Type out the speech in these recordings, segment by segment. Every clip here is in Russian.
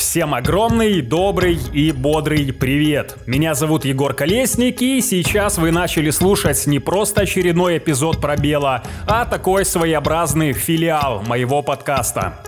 Всем огромный, добрый и бодрый привет. Меня зовут Егор Колесник, и сейчас вы начали слушать не просто очередной эпизод пробела, а такой своеобразный филиал моего подкаста.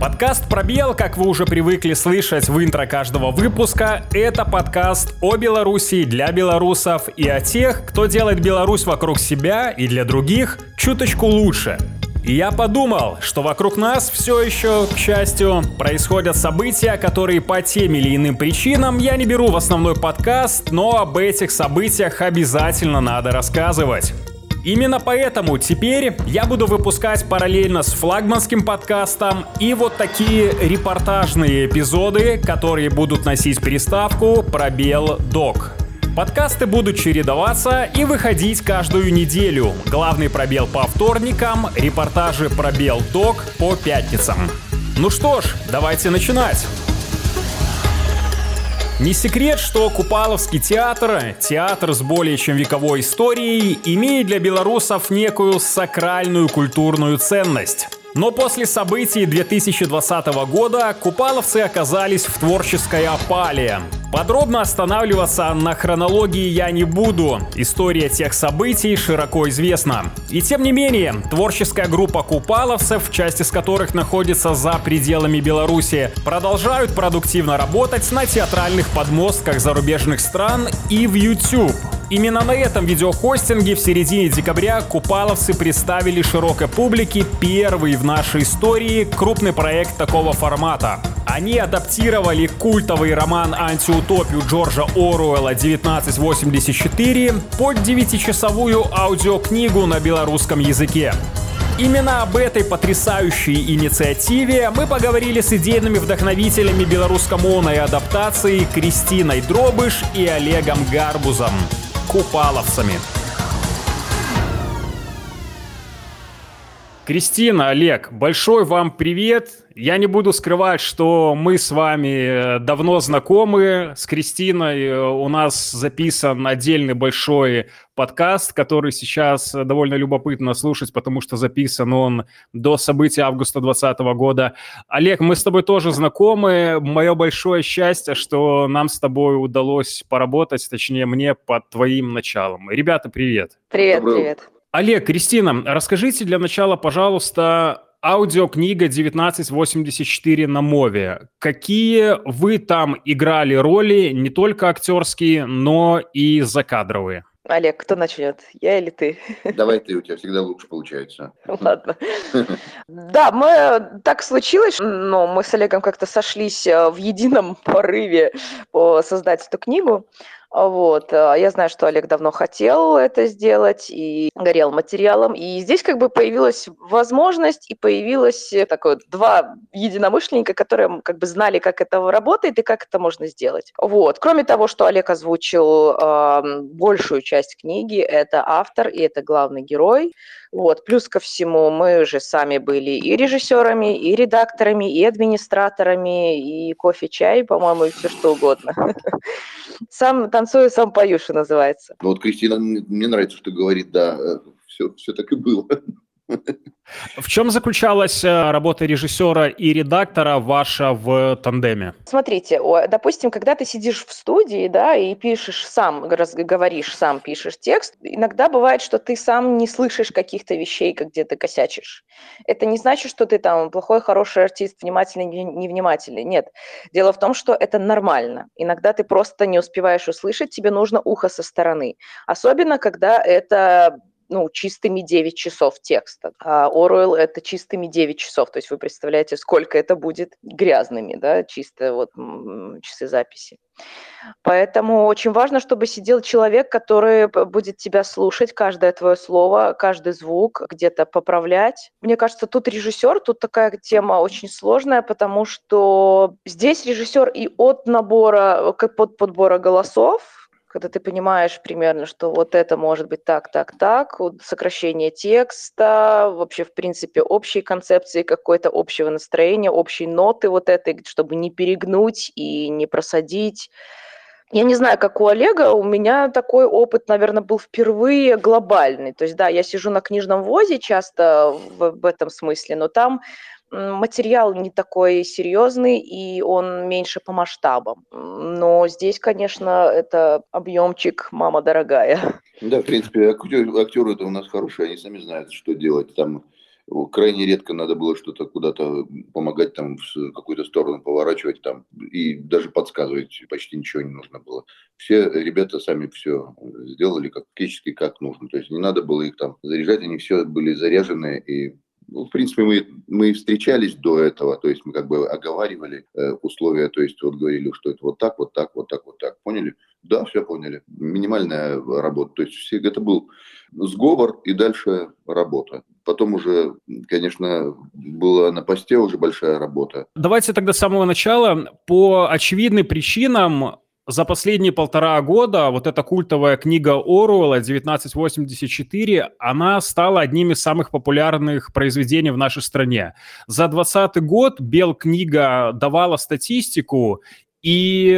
Подкаст «Пробел», как вы уже привыкли слышать в интро каждого выпуска, это подкаст о Беларуси для белорусов и о тех, кто делает Беларусь вокруг себя и для других чуточку лучше. И я подумал, что вокруг нас все еще, к счастью, происходят события, которые по тем или иным причинам я не беру в основной подкаст, но об этих событиях обязательно надо рассказывать. Именно поэтому теперь я буду выпускать параллельно с флагманским подкастом и вот такие репортажные эпизоды, которые будут носить приставку «Пробел Док». Подкасты будут чередоваться и выходить каждую неделю. Главный пробел по вторникам, репортажи пробел док по пятницам. Ну что ж, давайте начинать. Не секрет, что Купаловский театр, театр с более чем вековой историей, имеет для белорусов некую сакральную культурную ценность. Но после событий 2020 года купаловцы оказались в творческой опале. Подробно останавливаться на хронологии я не буду. История тех событий широко известна. И тем не менее, творческая группа купаловцев, часть из которых находится за пределами Беларуси, продолжают продуктивно работать на театральных подмостках зарубежных стран и в YouTube. Именно на этом видеохостинге в середине декабря купаловцы представили широкой публике первый в нашей истории крупный проект такого формата. Они адаптировали культовый роман «Антиутопию» Джорджа Оруэлла 1984 под 9-часовую аудиокнигу на белорусском языке. Именно об этой потрясающей инициативе мы поговорили с идейными вдохновителями белорусскомовной адаптации Кристиной Дробыш и Олегом Гарбузом купаловцами. Кристина, Олег, большой вам привет. Я не буду скрывать, что мы с вами э, давно знакомы. С Кристиной э, у нас записан отдельный большой подкаст, который сейчас довольно любопытно слушать, потому что записан он до событий августа 2020 года. Олег, мы с тобой тоже знакомы. Мое большое счастье, что нам с тобой удалось поработать, точнее мне, под твоим началом. Ребята, привет. Привет, Добрый. привет. Олег, Кристина, расскажите для начала, пожалуйста, аудиокнига 1984 на Мове. Какие вы там играли роли, не только актерские, но и закадровые? Олег, кто начнет? Я или ты? Давай ты, у тебя всегда лучше получается. Ладно. Да, мы так случилось, но мы с Олегом как-то сошлись э, в едином порыве создать эту книгу. Вот. Э, я знаю, что Олег давно хотел это сделать и горел материалом. И здесь как бы появилась возможность и появилось э, такое два единомышленника, которые как бы знали, как это работает и как это можно сделать. Вот. Кроме того, что Олег озвучил э, большую часть книги, это автор и это главный герой. Вот. Плюс ко всему, мы же сами были и режиссерами, и редакторами, и администраторами, и кофе-чай, по-моему, и все что угодно. Сам танцую, сам пою, что называется. Ну вот Кристина, мне нравится, что говорит, да, все, э, все так и было. В чем заключалась э, работа режиссера и редактора ваша в тандеме? Смотрите, допустим, когда ты сидишь в студии, да, и пишешь сам, говоришь сам, пишешь текст, иногда бывает, что ты сам не слышишь каких-то вещей, где ты косячишь. Это не значит, что ты там плохой, хороший артист, внимательный, невнимательный. Нет. Дело в том, что это нормально. Иногда ты просто не успеваешь услышать, тебе нужно ухо со стороны. Особенно, когда это ну, чистыми 9 часов текста. А Оруэлл — это чистыми 9 часов. То есть вы представляете, сколько это будет грязными, да, чисто вот часы записи. Поэтому очень важно, чтобы сидел человек, который будет тебя слушать, каждое твое слово, каждый звук, где-то поправлять. Мне кажется, тут режиссер, тут такая тема очень сложная, потому что здесь режиссер и от набора, как под подбора голосов, когда ты понимаешь примерно, что вот это может быть так, так, так, сокращение текста, вообще, в принципе, общей концепции какой-то общего настроения, общей ноты вот этой, чтобы не перегнуть и не просадить. Я не знаю, как у Олега, у меня такой опыт, наверное, был впервые глобальный. То есть, да, я сижу на книжном возе часто в, в этом смысле, но там материал не такой серьезный, и он меньше по масштабам. Но здесь, конечно, это объемчик «мама дорогая». Да, в принципе, актеры, актеры это у нас хорошие, они сами знают, что делать. Там крайне редко надо было что-то куда-то помогать, там, в какую-то сторону поворачивать, там, и даже подсказывать почти ничего не нужно было. Все ребята сами все сделали как фактически как нужно. То есть не надо было их там заряжать, они все были заряжены и ну, в принципе, мы, мы встречались до этого, то есть мы как бы оговаривали э, условия, то есть вот говорили, что это вот так, вот так, вот так, вот так. Поняли? Да, все поняли. Минимальная работа. То есть все, это был сговор и дальше работа. Потом уже, конечно, была на посте уже большая работа. Давайте тогда с самого начала. По очевидным причинам за последние полтора года вот эта культовая книга Оруэлла «1984», она стала одним из самых популярных произведений в нашей стране. За 2020 год Бел книга давала статистику, и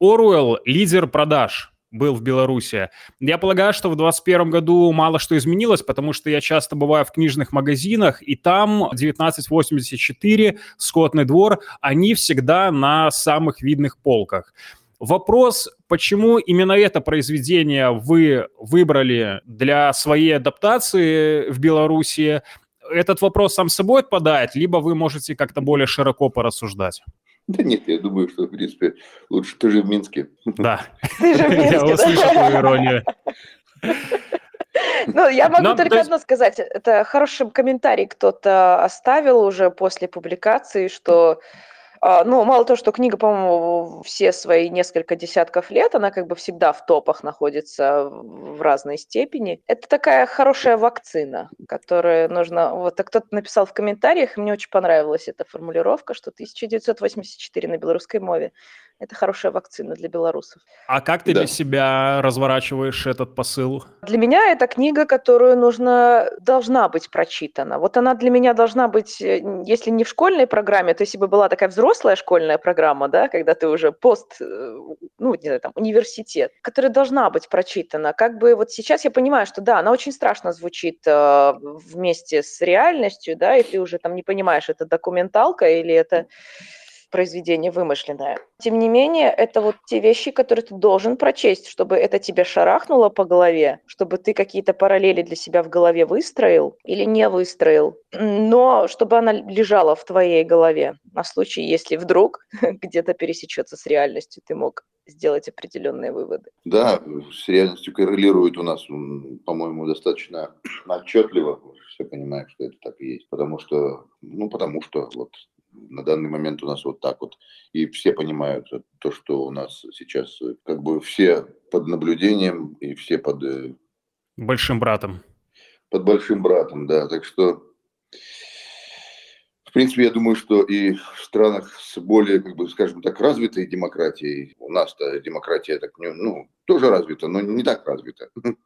Оруэлл – лидер продаж был в Беларуси. Я полагаю, что в 2021 году мало что изменилось, потому что я часто бываю в книжных магазинах, и там 1984, Скотный двор, они всегда на самых видных полках. Вопрос, почему именно это произведение вы выбрали для своей адаптации в Беларуси, этот вопрос сам собой отпадает, либо вы можете как-то более широко порассуждать? Да нет, я думаю, что, в принципе, лучше ты же в Минске. Да. Ты же в Минске, Я услышал твою иронию. Ну, я могу Но, только есть... одно сказать. Это хороший комментарий кто-то оставил уже после публикации, что ну, мало того, что книга, по-моему, все свои несколько десятков лет, она как бы всегда в топах находится в разной степени. Это такая хорошая вакцина, которая нужно... Вот, а кто-то написал в комментариях, мне очень понравилась эта формулировка, что 1984 на белорусской мове это хорошая вакцина для белорусов. А как ты да. для себя разворачиваешь этот посыл? Для меня это книга, которую нужно, должна быть прочитана. Вот она для меня должна быть, э, если не в школьной программе, то если бы была такая взрослая школьная программа, да, когда ты уже пост, э, ну, не знаю, там, университет, которая должна быть прочитана. Как бы вот сейчас я понимаю, что да, она очень страшно звучит э, вместе с реальностью, да, и ты уже там не понимаешь, это документалка или это произведение вымышленное. Тем не менее, это вот те вещи, которые ты должен прочесть, чтобы это тебе шарахнуло по голове, чтобы ты какие-то параллели для себя в голове выстроил или не выстроил, но чтобы она лежала в твоей голове на случай, если вдруг где-то пересечется с реальностью, ты мог сделать определенные выводы. Да, с реальностью коррелирует у нас, по-моему, достаточно отчетливо. Все понимают, что это так и есть. Потому что, ну, потому что вот на данный момент у нас вот так вот. И все понимают то, что у нас сейчас как бы все под наблюдением и все под... Э, большим братом. Под большим братом, да. Так что, в принципе, я думаю, что и в странах с более, как бы, скажем так, развитой демократией, у нас-то демократия так, ну, тоже развита, но не так развита.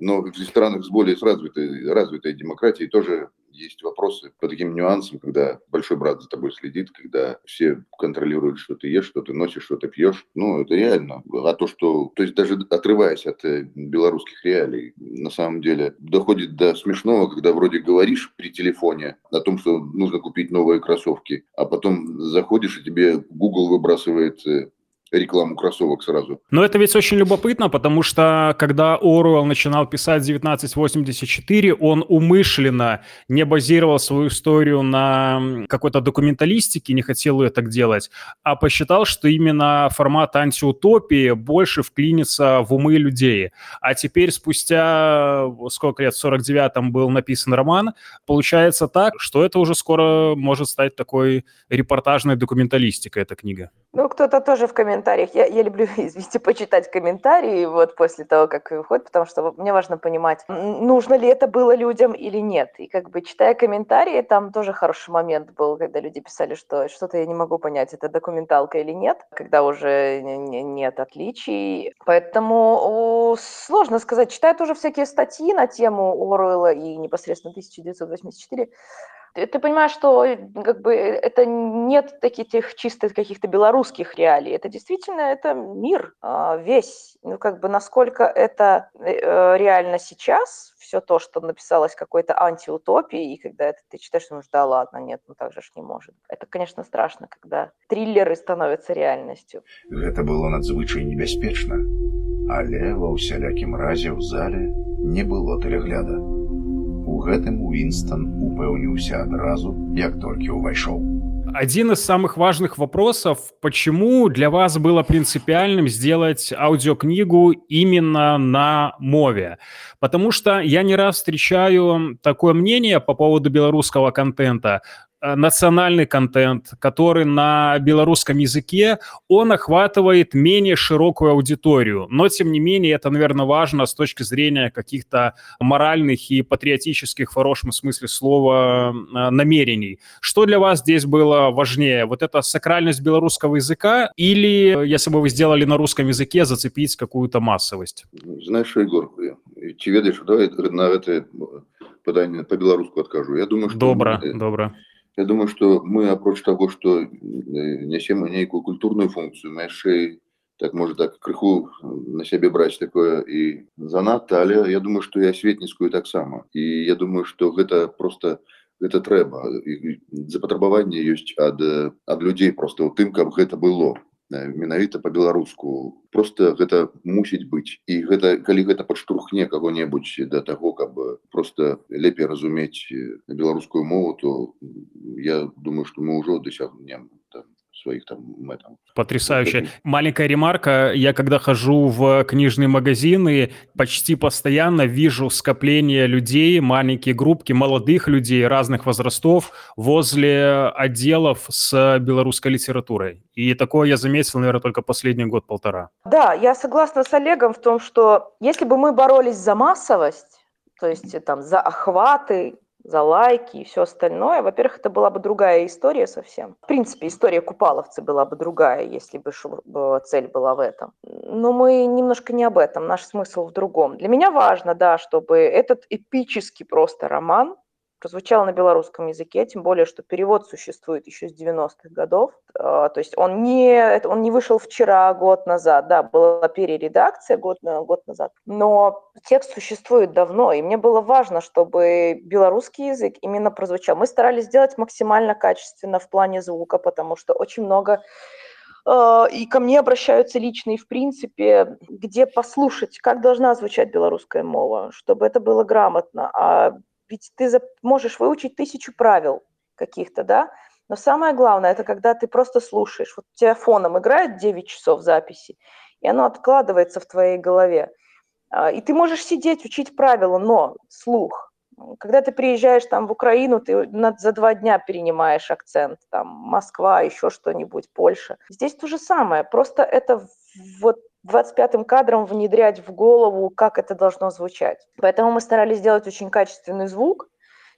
Но в странах с более развитой, развитой демократией тоже есть вопросы по таким нюансам, когда большой брат за тобой следит, когда все контролируют, что ты ешь, что ты носишь, что ты пьешь. Ну, это реально. А то, что... То есть даже отрываясь от э, белорусских реалий, на самом деле доходит до смешного, когда вроде говоришь при телефоне о том, что нужно купить новые кроссовки, а потом заходишь, и тебе Google выбрасывает э, рекламу кроссовок сразу. Но это ведь очень любопытно, потому что когда Оруэлл начинал писать 1984, он умышленно не базировал свою историю на какой-то документалистике, не хотел ее так делать, а посчитал, что именно формат антиутопии больше вклинится в умы людей. А теперь спустя, сколько лет, в 49-м был написан роман, получается так, что это уже скоро может стать такой репортажной документалистикой, эта книга. Ну, кто-то тоже в комментариях. Я, я люблю, извините, почитать комментарии вот после того, как выходит, потому что мне важно понимать, нужно ли это было людям или нет. И как бы читая комментарии, там тоже хороший момент был, когда люди писали, что что-то я не могу понять, это документалка или нет, когда уже нет отличий. Поэтому сложно сказать. Читаю тоже всякие статьи на тему Оруэлла и непосредственно 1984 ты, ты понимаешь, что э, как бы это нет таких чисто каких-то белорусских реалий. Это действительно это мир а, весь. Ну, как бы насколько это э, реально сейчас, все то, что написалось какой-то антиутопией, и когда это ты читаешь, думаешь, да ладно, нет, ну так же ж не может. Это, конечно, страшно, когда триллеры становятся реальностью. Это было надзвычай небяспечна, але ва ўсялякім разе ў зале не было тэлегляда. У гэтым Уинстон упэўніўся адразу, як толькі ўвайшоў. Один из самых важных вопросов, почему для вас было принципиальным сделать аудиокнигу именно на мове? Потому что я не раз встречаю такое мнение по поводу белорусского контента, Э, национальный контент, который на белорусском языке, он охватывает менее широкую аудиторию. Но, тем не менее, это, наверное, важно с точки зрения каких-то моральных и патриотических, в хорошем смысле слова, э, намерений. Что для вас здесь было важнее? Вот эта сакральность белорусского языка или, если бы вы сделали на русском языке, зацепить какую-то массовость? Знаешь, Егор, ці ведаеш, давай на это пытанне по-беларуску откажу. Я думаю, что... Добра, добра. Я думаю, што мы апроч таго, што нясем нейкую культурную функцыю, мы яшчэ так можа так крыху на сябе браць такое і занадта, але я думаю, што і асветніцкую таксама. І я думаю, што гэта просто гэта трэба. запатрабаванне ёсць ад, ад людзей просто ў тым, каб гэта было менавіта по-беларуску просто гэта мусіць быць і гэта калі гэта падштурхне кого-небудзь да таго каб просто лепей разумець беларускую мову то я думаю что мы ўжо дасягнем своих там этом. Потрясающе. Маленькая ремарка. Я когда хожу в книжные магазины, почти постоянно вижу скопление людей, маленькие группки молодых людей разных возрастов возле отделов с белорусской литературой. И такое я заметил, наверное, только последний год-полтора. Да, я согласна с Олегом в том, что если бы мы боролись за массовость, то есть там за охваты, за лайки и все остальное. Во-первых, это была бы другая история совсем. В принципе, история Купаловцы была бы другая, если бы цель была в этом. Но мы немножко не об этом, наш смысл в другом. Для меня важно, да, чтобы этот эпический просто роман, прозвучал на белорусском языке, тем более, что перевод существует еще с 90-х годов. А, то есть он не, он не вышел вчера, год назад, да, была перередакция год, год назад, но текст существует давно, и мне было важно, чтобы белорусский язык именно прозвучал. Мы старались сделать максимально качественно в плане звука, потому что очень много а, и ко мне обращаются лично и в принципе, где послушать, как должна звучать белорусская мова, чтобы это было грамотно. А ведь ты можешь выучить тысячу правил каких-то, да, но самое главное, это когда ты просто слушаешь. Вот у тебя фоном играет 9 часов записи, и оно откладывается в твоей голове. А, и ты можешь сидеть, учить правила, но слух. Когда ты приезжаешь там в Украину, ты за два дня перенимаешь акцент, там Москва, еще что-нибудь, Польша. Здесь то же самое, просто это вот 25-м кадром внедрять в голову, как это должно звучать. Поэтому мы старались сделать очень качественный звук,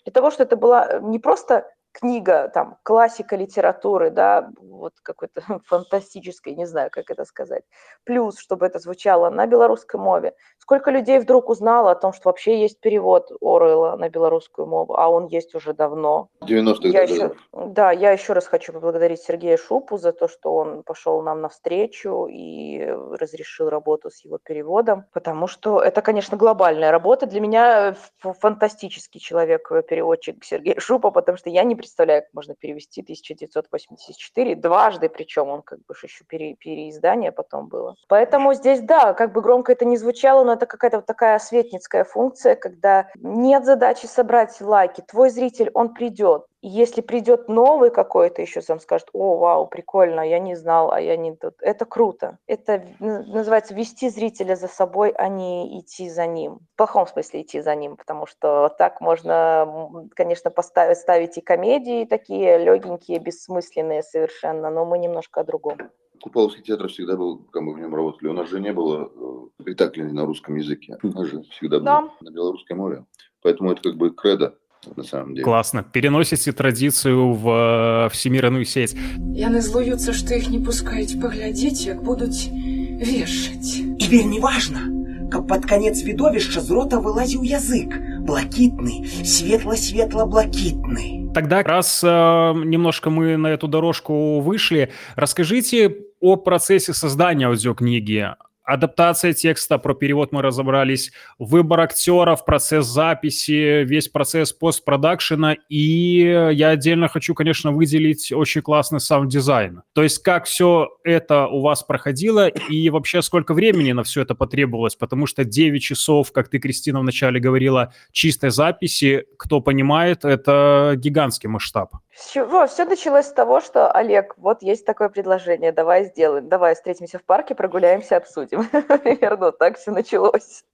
для того, чтобы это была не просто книга, там, классика литературы, да, вот какой-то фантастической, не знаю, как это сказать. Плюс, чтобы это звучало на белорусской мове. Сколько людей вдруг узнало о том, что вообще есть перевод Оруэлла на белорусскую мову, а он есть уже давно. 90-х я еще, Да, я еще раз хочу поблагодарить Сергея Шупу за то, что он пошел нам навстречу и разрешил работу с его переводом, потому что это, конечно, глобальная работа. Для меня фантастический человек, переводчик Сергей Шупа, потому что я не представляю, как можно перевести 1984 дважды, причем он как бы еще пере, переиздание потом было. Поэтому здесь, да, как бы громко это не звучало, но это какая-то вот такая светницкая функция, когда нет задачи собрать лайки. Твой зритель, он придет, если придет новый какой-то еще, сам скажет, о, вау, прикольно, я не знал, а я не тут. Это круто. Это называется вести зрителя за собой, а не идти за ним. В плохом смысле идти за ним, потому что так можно, конечно, поставить, ставить и комедии такие легенькие, бессмысленные совершенно, но мы немножко о другом. Купаловский театр всегда был, как мы в нем работали. У нас же не было э, спектаклей на русском языке. У нас же всегда да. было на белорусском море. Поэтому это как бы кредо на самом деле. Классно. Переносите традицию в э, всемирную сеть. Яны злуюцца, што іх не пускаюць паглядзець, як будуць вешаць. І вельмі важна, каб пад канец відовішча з рота вылазіў язык, блакітны, светла-светла-блакітны. Тогда, раз э, немножко мы на эту дорожку вышли, расскажите о процессе создания аудиокниги адаптация текста, про перевод мы разобрались, выбор актеров, процесс записи, весь процесс постпродакшена, и я отдельно хочу, конечно, выделить очень классный саунд-дизайн. То есть как все это у вас проходило, и вообще сколько времени на все это потребовалось, потому что 9 часов, как ты, Кристина, вначале говорила, чистой записи, кто понимает, это гигантский масштаб. Все, все началось с того, что, Олег, вот есть такое предложение, давай сделаем, давай встретимся в парке, прогуляемся, обсудим. Примерно так все началось.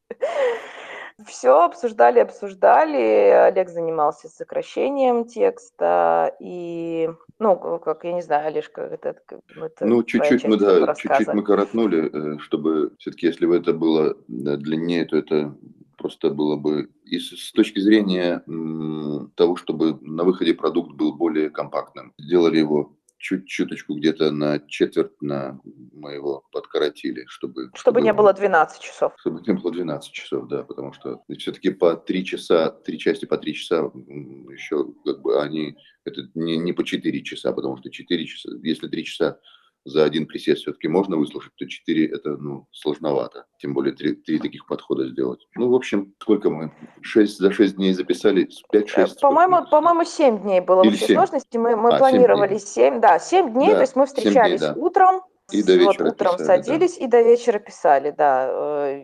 Все обсуждали, обсуждали. Олег занимался сокращением текста и, ну, как я не знаю, Олежка, это, это ну чуть-чуть мы да, чуть-чуть мы коротнули, э, чтобы все-таки, если бы это было длиннее, то это просто было бы и с, точки зрения того, чтобы на выходе продукт был более компактным. Сделали его чуть-чуточку где-то на четверть на мы его подкоротили, чтобы... Чтобы, чтобы не было 12 часов. Чтобы не было 12 часов, да, потому что все-таки по 3 часа, три части по 3 часа еще как бы они... Это не, не по 4 часа, потому что 4 часа, если 3 часа за один присест все-таки можно выслушать, то 4 это ну, сложновато. Тем более 3, 3 таких подхода сделать. Ну, в общем, сколько мы? 6, за 6 дней записали? 5-6? По-моему, по-моему, 7 дней было Или в общей 7? сложности. Мы, мы а, планировали 7, 7, да, 7 дней, да, то есть мы встречались дней, да. утром, и до вечера вот утром писали, садились да. и до вечера писали, да. Э,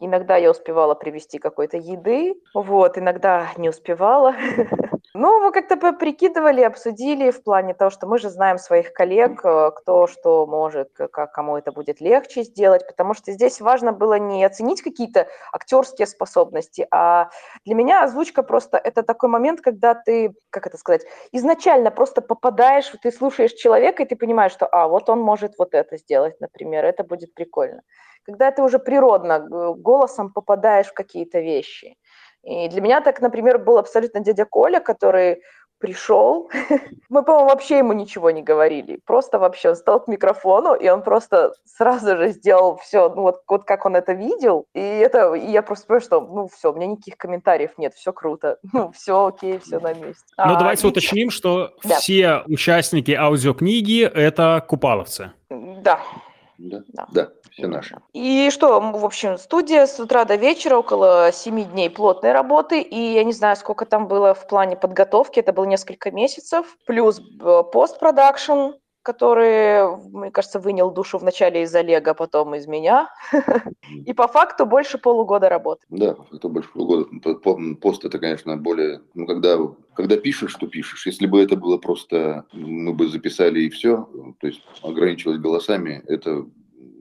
иногда я успевала привезти какой-то еды, вот, иногда не успевала. Ну, мы как-то прикидывали, обсудили в плане того, что мы же знаем своих коллег, э, кто что может, как кому это будет легче сделать, потому что здесь важно было не оценить какие-то актерские способности, а для меня озвучка просто это такой момент, когда ты, как это сказать, изначально просто попадаешь, ты слушаешь человека, и ты понимаешь, что, а, вот он может вот это сделать, например, это будет прикольно. Когда ты уже природно голосом попадаешь в какие-то вещи. И для меня так, например, был абсолютно дядя Коля, который пришел, мы, по-моему, вообще ему ничего не говорили, просто вообще он стал к микрофону, и он просто сразу же сделал все, ну вот, вот как он это видел, и это, и я просто понимаю, что, ну все, у меня никаких комментариев нет, все круто, ну все окей, все на месте. Ну а, давайте и... уточним, что да. все участники аудиокниги – это купаловцы. Да. Да, да. да все наши. И что, в общем, студия с утра до вечера, около семи дней плотной работы, и я не знаю, сколько там было в плане подготовки, это было несколько месяцев, плюс э, постпродакшн, который, мне кажется, вынял душу вначале из Олега, потом из меня. И по факту больше полугода работы. Да, это больше полугода. Пост это, конечно, более... Ну, когда, когда пишешь, что пишешь. Если бы это было просто... Мы бы записали и все, то есть ограничивалось голосами, это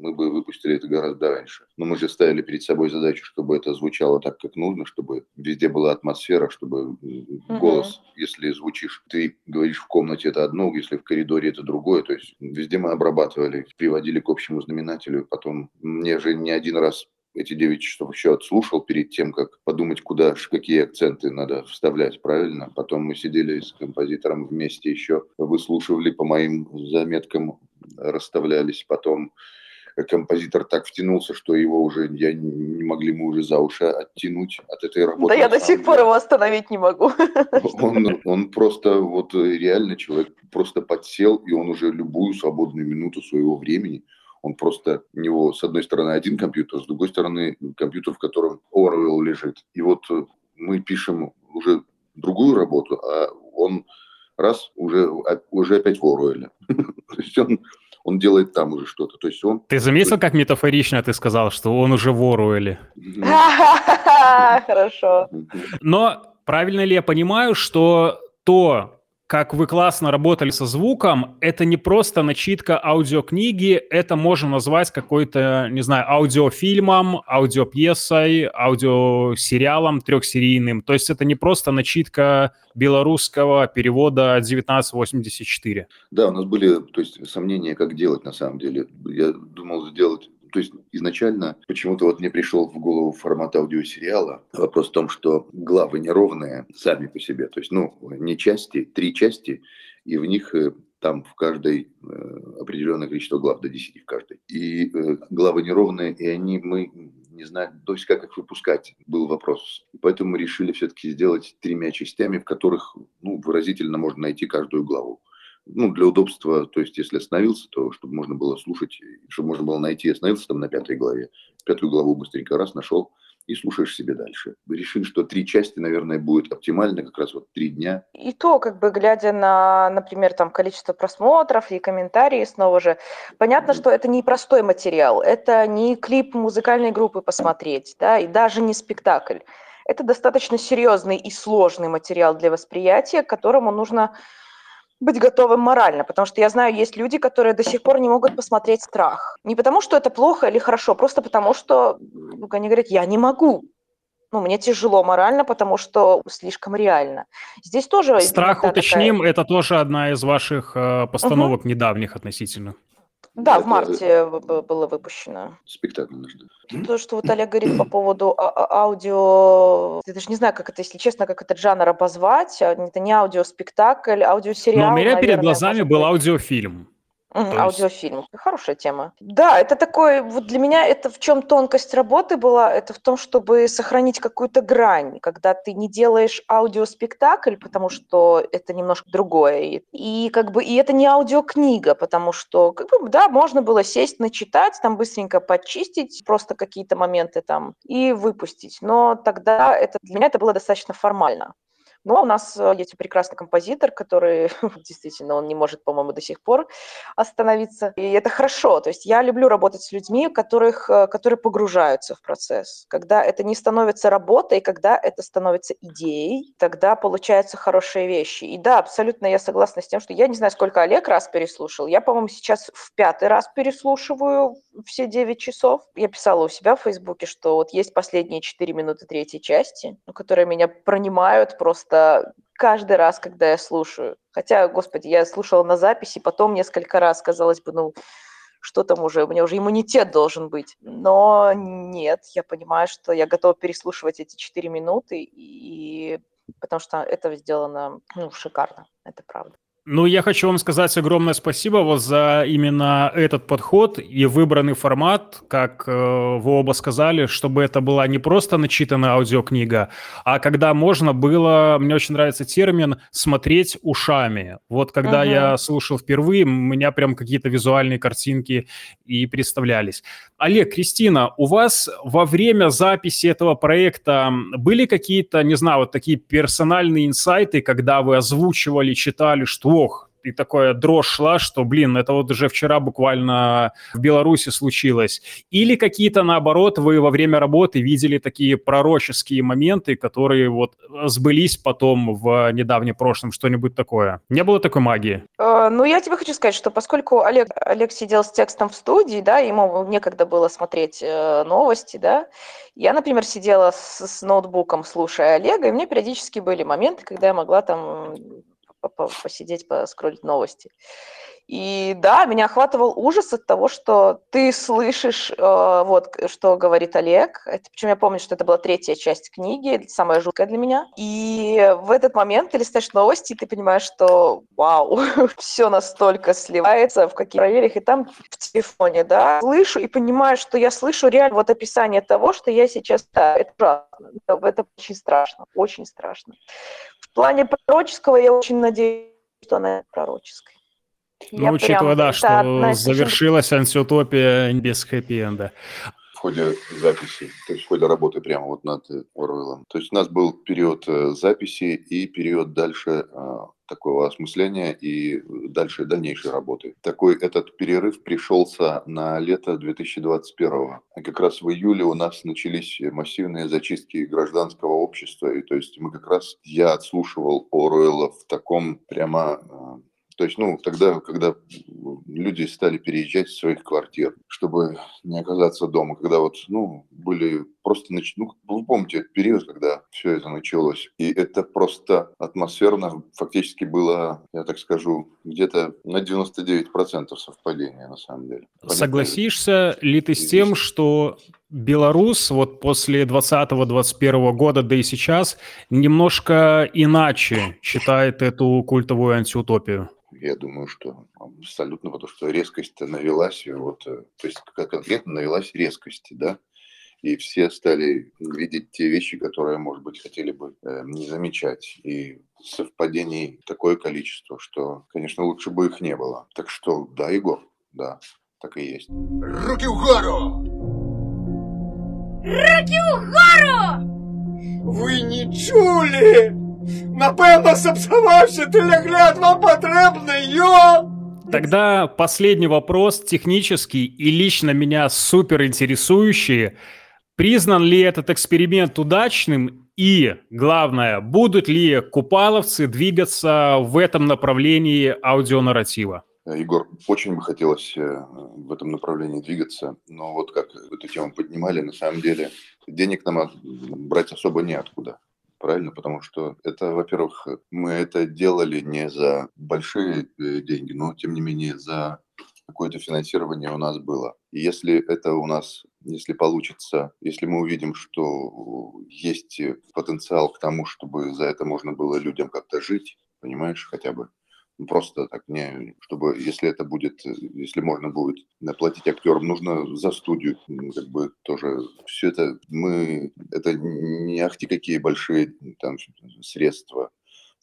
мы бы выпустили это гораздо раньше. Но мы же ставили перед собой задачу, чтобы это звучало так, как нужно, чтобы везде была атмосфера, чтобы mm-hmm. голос, если звучишь, ты говоришь в комнате это одно, если в коридоре это другое. То есть везде мы обрабатывали, приводили к общему знаменателю. Потом мне же не один раз эти 9 часов еще отслушал перед тем, как подумать, куда, какие акценты надо вставлять, правильно? Потом мы сидели с композитором вместе еще, выслушивали по моим заметкам, расставлялись. Потом композитор так втянулся, что его уже я не могли мы уже за уши оттянуть от этой работы. Да я до сих пор его остановить не могу. Он, он просто вот реально человек просто подсел, и он уже любую свободную минуту своего времени он просто, у него с одной стороны один компьютер, с другой стороны компьютер, в котором Orwell лежит. И вот мы пишем уже другую работу, а он раз, уже, уже опять в Orwell. То есть он он делает там уже что-то. То есть он... Ты заметил, как метафорично ты сказал, что он уже в Оруэле? Хорошо. Но правильно ли я понимаю, что то, как вы классно работали со звуком, это не просто начитка аудиокниги, это можно назвать какой-то, не знаю, аудиофильмом, аудиопьесой, аудиосериалом трехсерийным. То есть это не просто начитка белорусского перевода 1984. Да, у нас были то есть, сомнения, как делать на самом деле. Я думал сделать то есть изначально почему-то вот мне пришел в голову формат аудиосериала. Вопрос в том, что главы неровные сами по себе. То есть, ну, не части, три части, и в них э, там в каждой э, определенное количество глав, до 10 в каждой. И э, главы неровные, и они мы не знали, то есть как их выпускать, был вопрос. Поэтому мы решили все-таки сделать тремя частями, в которых ну, выразительно можно найти каждую главу ну, для удобства, то есть если остановился, то чтобы можно было слушать, чтобы можно было найти, остановился там на пятой главе, пятую главу быстренько раз нашел, и слушаешь себе дальше. Решили, что три части, наверное, будет оптимально, как раз вот три дня. И то, как бы глядя на, например, там количество просмотров и комментарии снова же, понятно, что это не простой материал, это не клип музыкальной группы посмотреть, да, и даже не спектакль. Это достаточно серьезный и сложный материал для восприятия, к которому нужно быть готовым морально, потому что я знаю, есть люди, которые до сих пор не могут посмотреть страх. Не потому, что это плохо или хорошо, просто потому, что они говорят, я не могу. Ну, мне тяжело морально, потому что слишком реально. Здесь тоже... Страх, уточним, такая... это тоже одна из ваших э, постановок угу. недавних относительно. Да, в марте было выпущено. Спектакль наш, да. То, что вот Олег говорит по поводу а- а- аудио... Я даже не знаю, как это, если честно, как этот жанр обозвать. А, это не аудиоспектакль, аудиосериал. Но у меня перед глазами был аудиофильм. Mm, аудиофильм. Есть... Хорошая тема. Да, это такой, вот для меня это в чем тонкость работы была, это в том, чтобы сохранить какую-то грань, когда ты не делаешь аудиоспектакль, потому что это немножко другое, и, и как бы и это не аудиокнига, потому что, как бы, да, можно было сесть, начитать, там быстренько почистить просто какие-то моменты там и выпустить, но тогда это для меня это было достаточно формально. Но у нас э, есть прекрасный композитор, который действительно, он не может, по-моему, до сих пор остановиться. И это хорошо. То есть я люблю работать с людьми, которых, э, которые погружаются в процесс. Когда это не становится работой, когда это становится идеей, тогда получаются хорошие вещи. И да, абсолютно я согласна с тем, что я не знаю, сколько Олег раз переслушал. Я, по-моему, сейчас в пятый раз переслушиваю все 9 часов. Я писала у себя в Фейсбуке, что вот есть последние 4 минуты третьей части, которые меня пронимают просто просто каждый раз, когда я слушаю. Хотя, господи, я слушала на записи, потом несколько раз, казалось бы, ну, что там уже, у меня уже иммунитет должен быть. Но нет, я понимаю, что я готова переслушивать эти четыре минуты, и потому что это сделано ну, шикарно, это правда. Ну, я хочу вам сказать огромное спасибо вот за именно этот подход и выбранный формат, как э, вы оба сказали, чтобы это была не просто начитанная аудиокнига, а когда можно было, мне очень нравится термин, смотреть ушами. Вот когда uh-huh. я слушал впервые, у меня прям какие-то визуальные картинки и представлялись. Олег, Кристина, у вас во время записи этого проекта были какие-то, не знаю, вот такие персональные инсайты, когда вы озвучивали, читали, что ох, и такая дрожь шла, что, блин, это вот уже вчера буквально в Беларуси случилось. Или какие-то, наоборот, вы во время работы видели такие пророческие моменты, которые вот сбылись потом в недавнем прошлом, что-нибудь такое? Не было такой магии? Э, ну, я тебе хочу сказать, что поскольку Олег, Олег сидел с текстом в студии, да, ему некогда было смотреть э, новости, да, я, например, сидела с, с ноутбуком, слушая Олега, и мне периодически были моменты, когда я могла там посидеть, поскролить новости. И да, меня охватывал ужас от того, что ты слышишь, э, вот что говорит Олег. Это, причем я помню, что это была третья часть книги, самая жуткая для меня. И в этот момент ты листаешь новости, и ты понимаешь, что вау, все настолько сливается в каких-то проверях, и там в телефоне, да, слышу и понимаю, что я слышу реально вот описание того, что я сейчас, да, это ужасно, это, это очень страшно, очень страшно. В плане пророческого я очень надеюсь, что она пророческая. Ну, учитывая, да, что относительно... завершилась антиутопия без хэппи-энда. В ходе записи, то есть в ходе работы прямо вот над Оруэллом. То есть у нас был период э, записи и период дальше э, такого осмысления и дальше дальнейшей работы. Такой этот перерыв пришелся на лето 2021. И как раз в июле у нас начались массивные зачистки гражданского общества. И то есть мы как раз, я отслушивал Оруэлла в таком прямо э, то есть, ну, тогда, когда люди стали переезжать из своих квартир, чтобы не оказаться дома, когда вот, ну, были просто, нач... ну, вы помните этот период, когда все это началось. И это просто атмосферно фактически было, я так скажу, где-то на 99% совпадения на самом деле. Согласишься ли ты с тем, что Беларус вот после 2020-2021 года, да и сейчас, немножко иначе считает эту культовую антиутопию? Я думаю, что абсолютно, потому что резкость навелась, вот, э, то есть конкретно навелась резкость, да, и все стали видеть те вещи, которые, может быть, хотели бы э, не замечать. И совпадений такое количество, что, конечно, лучше бы их не было. Так что, да, Егор, да, так и есть. Руки в гору! Руки вгору! Ви не чули? Напевно, сапсавався телегляд вам потребний, йо! Тогда последний вопрос, технический и лично меня супер интересующий. Признан ли этот эксперимент удачным? И, главное, будут ли купаловцы двигаться в этом направлении аудионарратива? Егор, очень бы хотелось э, в этом направлении двигаться, но вот как эту тему поднимали, на самом деле денег нам брать особо неоткуда правильно? Потому что это, во-первых, мы это делали не за большие э, деньги, но тем не менее за какое-то финансирование у нас было. И если это у нас, если получится, если мы увидим, что есть потенциал к тому, чтобы за это можно было людям как-то жить, понимаешь, хотя бы, просто так не, чтобы, если это будет, если можно будет платить актерам, нужно за студию, как бы тоже все это, мы, это не ахти какие большие там средства,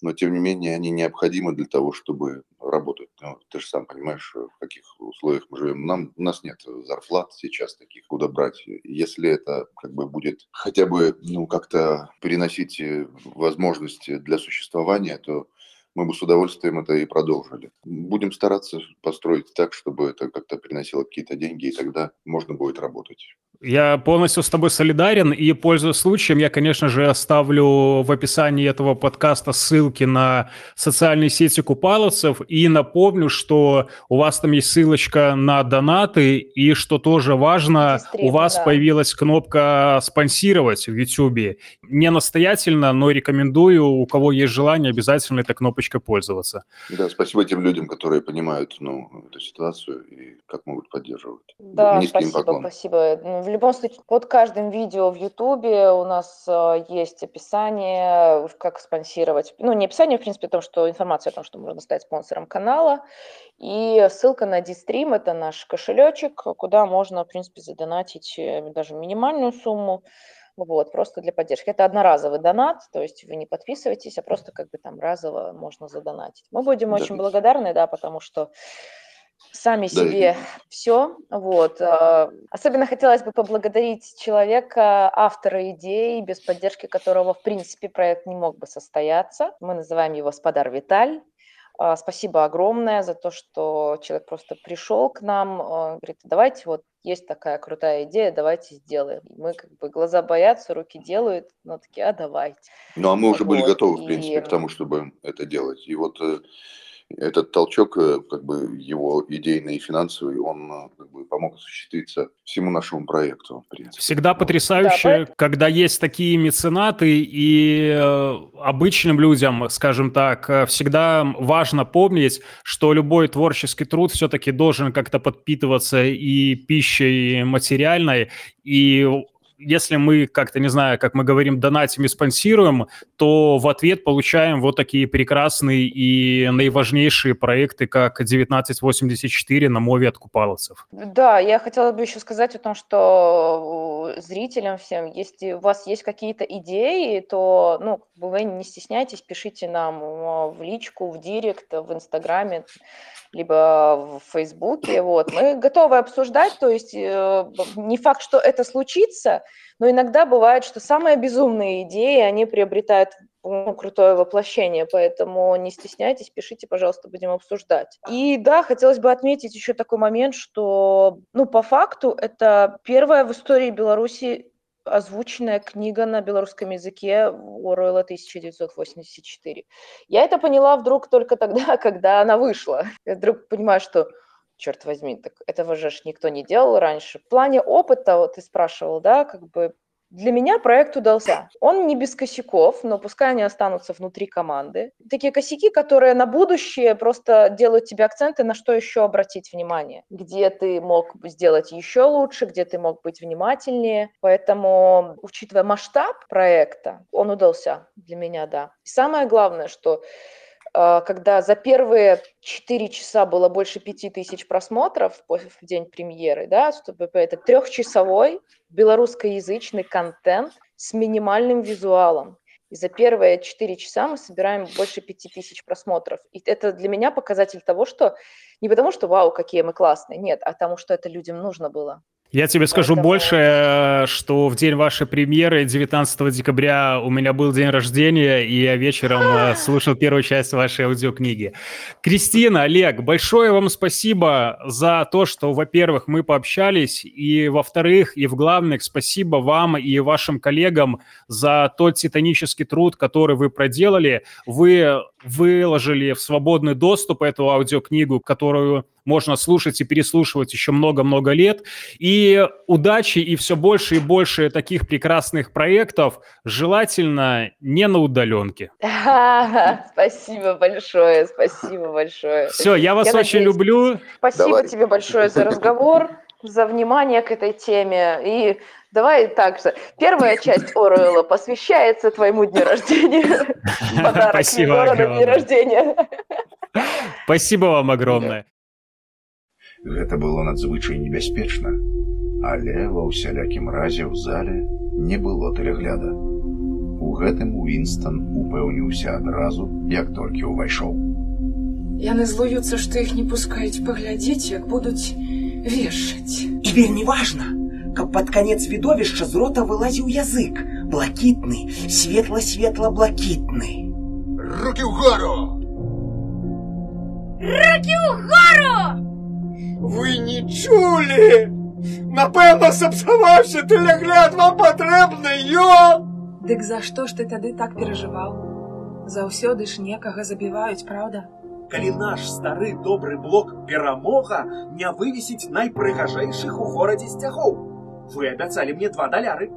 но тем не менее они необходимы для того, чтобы работать. Ну, ты же сам понимаешь, в каких условиях мы живем. Нам, у нас нет зарплат сейчас таких, куда брать. Если это как бы будет хотя бы ну, как-то переносить возможности для существования, то мы бы с удовольствием это и продолжили. Будем стараться построить так, чтобы это как-то приносило какие-то деньги, и тогда можно будет работать. Я полностью с тобой солидарен, и, пользуясь случаем, я, конечно же, оставлю в описании этого подкаста ссылки на социальные сети купаловцев, и напомню, что у вас там есть ссылочка на донаты, и, что тоже важно, Стрим, у вас да. появилась кнопка «Спонсировать» в YouTube. Не настоятельно, но рекомендую, у кого есть желание, обязательно этой кнопочкой пользоваться. Да, спасибо тем людям, которые понимают ну, эту ситуацию и как могут поддерживать. Да, Низкий спасибо, поклон. спасибо. Ну, в любом случае, под каждым видео в Ютубе у нас э, есть описание, как спонсировать. Ну, не описание, в принципе, о том, что информация о том, что можно стать спонсором канала. И ссылка на Дистрим, это наш кошелечек, куда можно, в принципе, задонатить э, даже минимальную сумму. Вот, просто для поддержки. Это одноразовый донат, то есть вы не подписываетесь, а просто как бы там разово можно задонатить. Мы будем да. очень благодарны, да, потому что сами да. себе все. Вот. А, особенно хотелось бы поблагодарить человека, автора идеи, без поддержки которого, в принципе, проект не мог бы состояться. Мы называем его Спадар Виталь. А, спасибо огромное за то, что человек просто пришел к нам, а, говорит, давайте вот есть такая крутая идея, давайте сделаем. Мы как бы глаза боятся, руки делают, но такие, а давайте. Ну а мы уже вот. были готовы, в принципе, и... к тому, чтобы это делать. И вот э, этот толчок, э, как бы его идейный и финансовый, он э, как бы помог осуществиться всему нашему проекту. В принципе. Всегда потрясающе, да, когда есть такие меценаты, и э, обычным людям, скажем так, всегда важно помнить, что любой творческий труд все-таки должен как-то подпитываться и пищей материальной, и если мы как-то, не знаю, как мы говорим, донатим и спонсируем, то в ответ получаем вот такие прекрасные и наиважнейшие проекты, как 1984 на мове от купаловцев. Да, я хотела бы еще сказать о том, что зрителям всем, если у вас есть какие-то идеи, то ну, вы не стесняйтесь, пишите нам в личку, в директ, в Инстаграме, либо в Фейсбуке. Вот. Мы готовы обсуждать, то есть э, не факт, что это случится, но иногда бывает, что самые безумные идеи, они приобретают ну, крутое воплощение, поэтому не стесняйтесь, пишите, пожалуйста, будем обсуждать. И да, хотелось бы отметить еще такой момент, что, ну, по факту, это первая в истории Беларуси озвученная книга на белорусском языке Оруэлла 1984. Я это поняла вдруг только тогда, когда она вышла. Я вдруг понимаю, что черт возьми, так этого же никто не делал раньше. В плане опыта, вот ты спрашивал, да, как бы для меня проект удался. Он не без косяков, но пускай они останутся внутри команды. Такие косяки, которые на будущее просто делают тебе акценты, на что еще обратить внимание. Где ты мог сделать еще лучше, где ты мог быть внимательнее. Поэтому, учитывая масштаб проекта, он удался для меня, да. И самое главное, что когда за первые 4 часа было больше 5 тысяч просмотров в день премьеры, да, это трехчасовой белорусскоязычный контент с минимальным визуалом. И за первые 4 часа мы собираем больше 5 тысяч просмотров. И это для меня показатель того, что не потому, что вау, какие мы классные, нет, а тому, что это людям нужно было. Я тебе скажу Поэтому... больше, э, что в день вашей премьеры, 19 декабря, у меня был день рождения, и я вечером э, слушал первую часть вашей аудиокниги. Кристина, Олег, большое вам спасибо за то, что, во-первых, мы пообщались, и, во-вторых, и в главных, спасибо вам и вашим коллегам за тот титанический труд, который вы проделали. Вы выложили в свободный доступ эту аудиокнигу, которую можно слушать и переслушивать еще много-много лет. И удачи и все больше и больше таких прекрасных проектов, желательно не на удаленке. Спасибо большое, спасибо большое. Все, я вас я очень надеюсь. люблю. Спасибо Давай. тебе большое за разговор, за внимание к этой теме. И Давай так же. Первая часть Оруэлла посвящается твоему дню рождения. Подарок Спасибо день рождения. Спасибо вам огромное. Гэта было надзвычай небяспечна, але ва ўсялякім разе ў зале не было тэлегляда. У гэтым Уінстон упэўніўся адразу, як толькі ўвайшоў. Яны злуюцца, што іх не пускаюць паглядзець, як будуць вешаць. І вельмі важна, каб пад канец відовішча з рота вылазіў язык, блакітны, светла-светла-блакітны. Рукі ўгору! Рукі ўгору! Вы не чулі! Напэўна, сапсаваўся тэлегляд вам патрэбны, ё! Дык за што ж ты тады так перажываў? Заўсёды ж некага забіваюць, праўда? Калі наш стары добры блок перамога не вывесіць найпрыгажэйшых у горадзе сцягоў. Вы абяцалі мне два даляры.